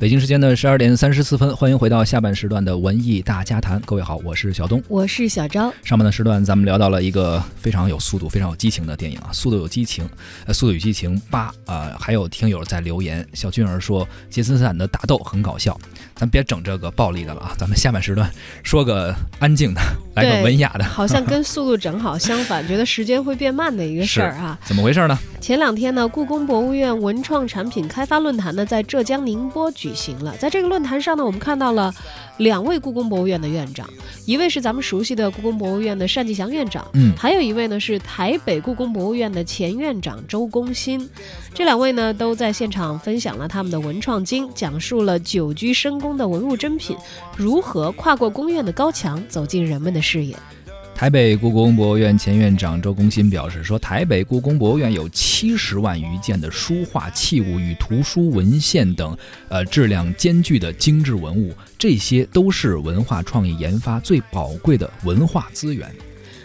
北京时间的十二点三十四分，欢迎回到下半时段的文艺大家谈。各位好，我是小东，我是小昭。上半的时段咱们聊到了一个非常有速度、非常有激情的电影啊，《速度有激情》。呃，《速度与激情八》啊，还有听友在留言，小俊儿说杰森斯坦的打斗很搞笑。咱别整这个暴力的了啊，咱们下半时段说个安静的，来个文雅的。好像跟速度正好相反，觉得时间会变慢的一个事儿啊。怎么回事呢？前两天呢，故宫博物院文创产品开发论坛呢，在浙江宁波举行了。在这个论坛上呢，我们看到了两位故宫博物院的院长，一位是咱们熟悉的故宫博物院的单霁翔院长，嗯，还有一位呢是台北故宫博物院的前院长周公新。这两位呢都在现场分享了他们的文创经，讲述了久居深宫的文物珍品如何跨过宫院的高墙，走进人们的视野。台北故宫博物院前院长周公新表示说：“台北故宫博物院有七十万余件的书画器物与图书文献等，呃，质量兼具的精致文物，这些都是文化创意研发最宝贵的文化资源。”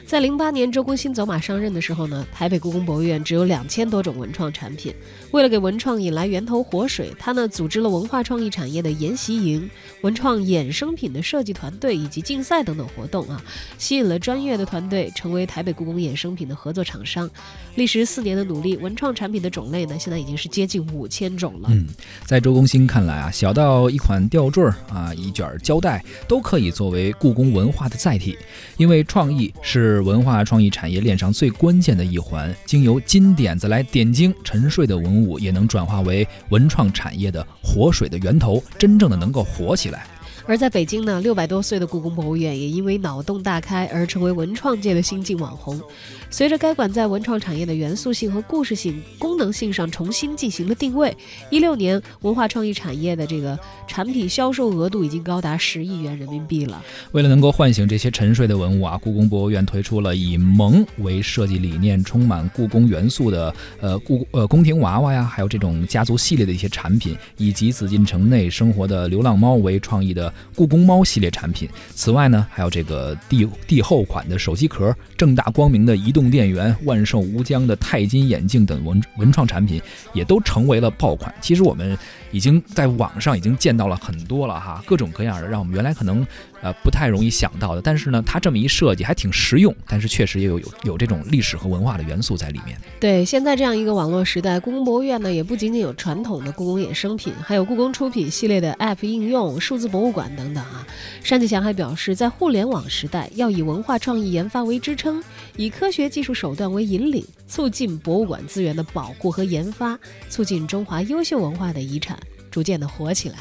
在零八年周公新走马上任的时候呢，台北故宫博物院只有两千多种文创产品。为了给文创引来源头活水，他呢组织了文化创意产业的研习营、文创衍生品的设计团队以及竞赛等等活动啊，吸引了专业的团队成为台北故宫衍生品的合作厂商。历时四年的努力，文创产品的种类呢，现在已经是接近五千种了。嗯，在周公新看来啊，小到一款吊坠啊，一卷胶带都可以作为故宫文化的载体，因为创意是。是文化创意产业链上最关键的一环，经由金点子来点睛沉睡的文物，也能转化为文创产业的活水的源头，真正的能够活起来。而在北京呢，六百多岁的故宫博物院也因为脑洞大开而成为文创界的新晋网红。随着该馆在文创产业的元素性和故事性、功能性上重新进行了定位，一六年文化创意产业的这个产品销售额度已经高达十亿元人民币了。为了能够唤醒这些沉睡的文物啊，故宫博物院推出了以萌为设计理念、充满故宫元素的呃故呃宫廷娃娃呀，还有这种家族系列的一些产品，以及紫禁城内生活的流浪猫为创意的。故宫猫系列产品，此外呢，还有这个帝帝后款的手机壳、正大光明的移动电源、万寿无疆的钛金眼镜等文文创产品，也都成为了爆款。其实我们已经在网上已经见到了很多了哈，各种各样的，让我们原来可能。呃，不太容易想到的，但是呢，它这么一设计还挺实用，但是确实也有有有这种历史和文化的元素在里面。对，现在这样一个网络时代，故宫博物院呢也不仅仅有传统的故宫衍生品，还有故宫出品系列的 App 应用、数字博物馆等等啊。单霁翔还表示，在互联网时代，要以文化创意研发为支撑，以科学技术手段为引领，促进博物馆资源的保护和研发，促进中华优秀文化的遗产逐渐的火起来。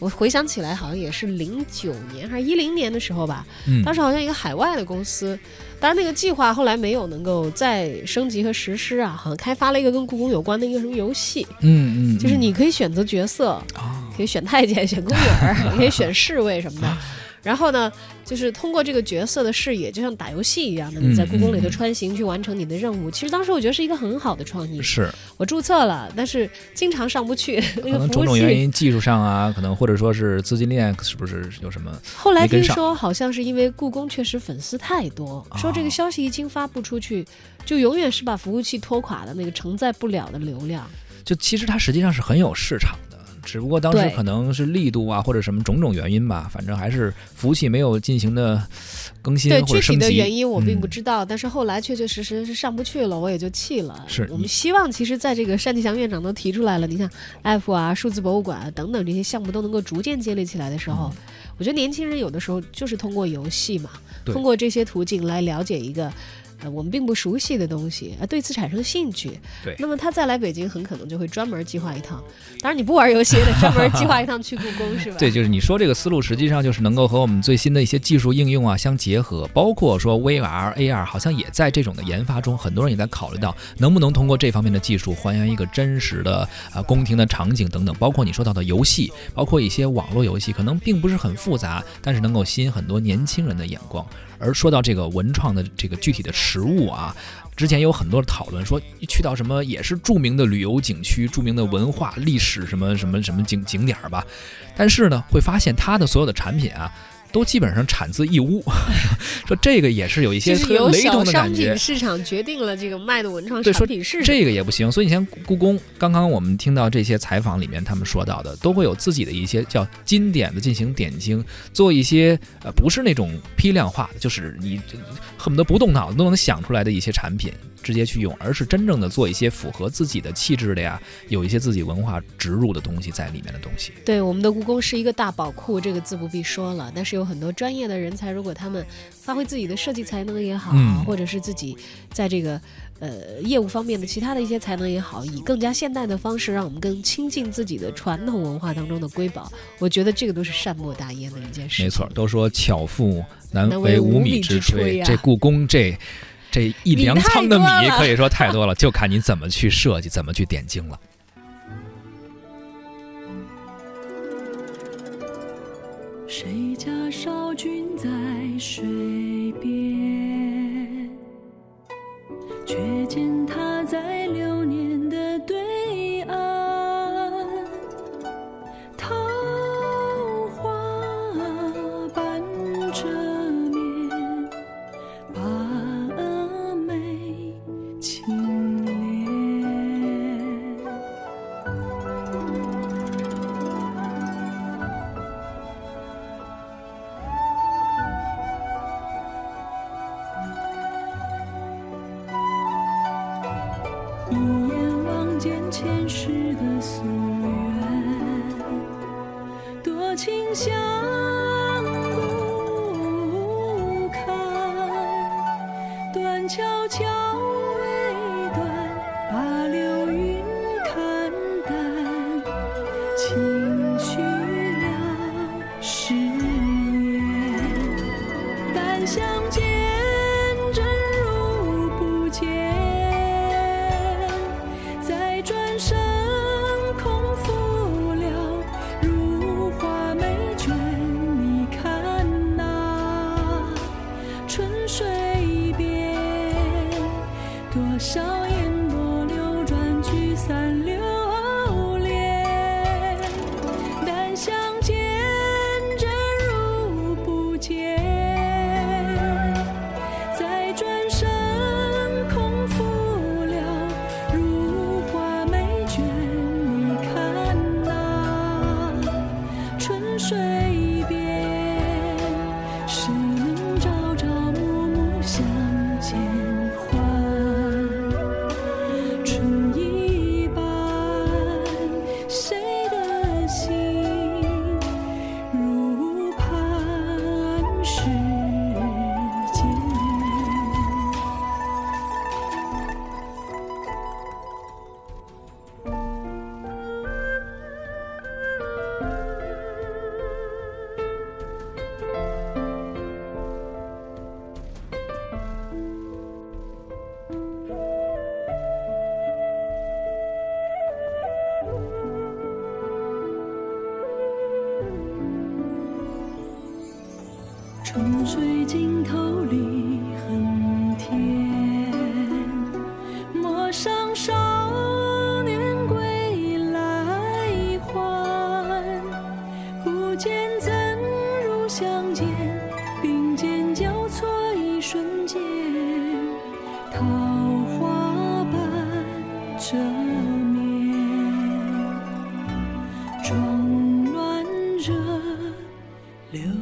我回想起来，好像也是零九年还是一零年的时候吧。嗯，当时好像一个海外的公司，当然那个计划后来没有能够再升级和实施啊。好像开发了一个跟故宫有关的一个什么游戏。嗯嗯，就是你可以选择角色，可以选太监、选宫女儿，可以选侍卫什么的。然后呢，就是通过这个角色的视野，就像打游戏一样的，你在故宫里头穿行去完成你的任务。其实当时我觉得是一个很好的创意。是我注册了，但是经常上不去。可能种种原因，技术上啊，可能或者说是资金链是不是有什么？后来听说好像是因为故宫确实粉丝太多，说这个消息一经发布出去，就永远是把服务器拖垮的那个承载不了的流量。就其实它实际上是很有市场。只不过当时可能是力度啊，或者什么种种原因吧，反正还是服务器没有进行的更新或者升级。具体的原因我并不知道，但是后来确确实实是上不去了，我也就弃了。是我们希望，其实在这个单霁翔院长都提出来了，你像 App 啊、数字博物馆等等这些项目都能够逐渐建立起来的时候，我觉得年轻人有的时候就是通过游戏嘛，通过这些途径来了解一个。呃，我们并不熟悉的东西，啊，对此产生兴趣。对，那么他再来北京，很可能就会专门计划一趟。当然，你不玩游戏也得专门计划一趟去故宫，是吧？对，就是你说这个思路，实际上就是能够和我们最新的一些技术应用啊相结合，包括说 VR、AR，好像也在这种的研发中。很多人也在考虑到，能不能通过这方面的技术还原一个真实的啊宫廷的场景等等。包括你说到的游戏，包括一些网络游戏，可能并不是很复杂，但是能够吸引很多年轻人的眼光。而说到这个文创的这个具体的实食物啊，之前有很多的讨论，说去到什么也是著名的旅游景区、著名的文化历史什么什么什么景景点吧，但是呢，会发现它的所有的产品啊。都基本上产自义乌，说这个也是有一些特雷同的感觉。市场决定了这个卖的文创产品是这个也不行。所以你像故宫，刚刚我们听到这些采访里面，他们说到的都会有自己的一些叫经典的进行点睛，做一些呃不是那种批量化的，就是你恨不得不动脑子都能想出来的一些产品。直接去用，而是真正的做一些符合自己的气质的呀，有一些自己文化植入的东西在里面的东西。对，我们的故宫是一个大宝库，这个自不必说了。但是有很多专业的人才，如果他们发挥自己的设计才能也好，或者是自己在这个呃业务方面的其他的一些才能也好，以更加现代的方式，让我们更亲近自己的传统文化当中的瑰宝，我觉得这个都是善莫大焉的一件事。没错，都说巧妇难为无米之炊，这故宫这。这一粮仓的米可以说太多了，就看你怎么去设计，怎么去点睛了。谁家少君在水边，却见他在流情相顾看，断桥桥未断，把流云看淡，情绪了誓言，但相见。笑眼波流转聚散流连但相见真如不见。再转春水尽头立横天，陌上少年归来还。不见怎如相见，并肩交错一瞬间，桃花半遮面，妆乱惹流。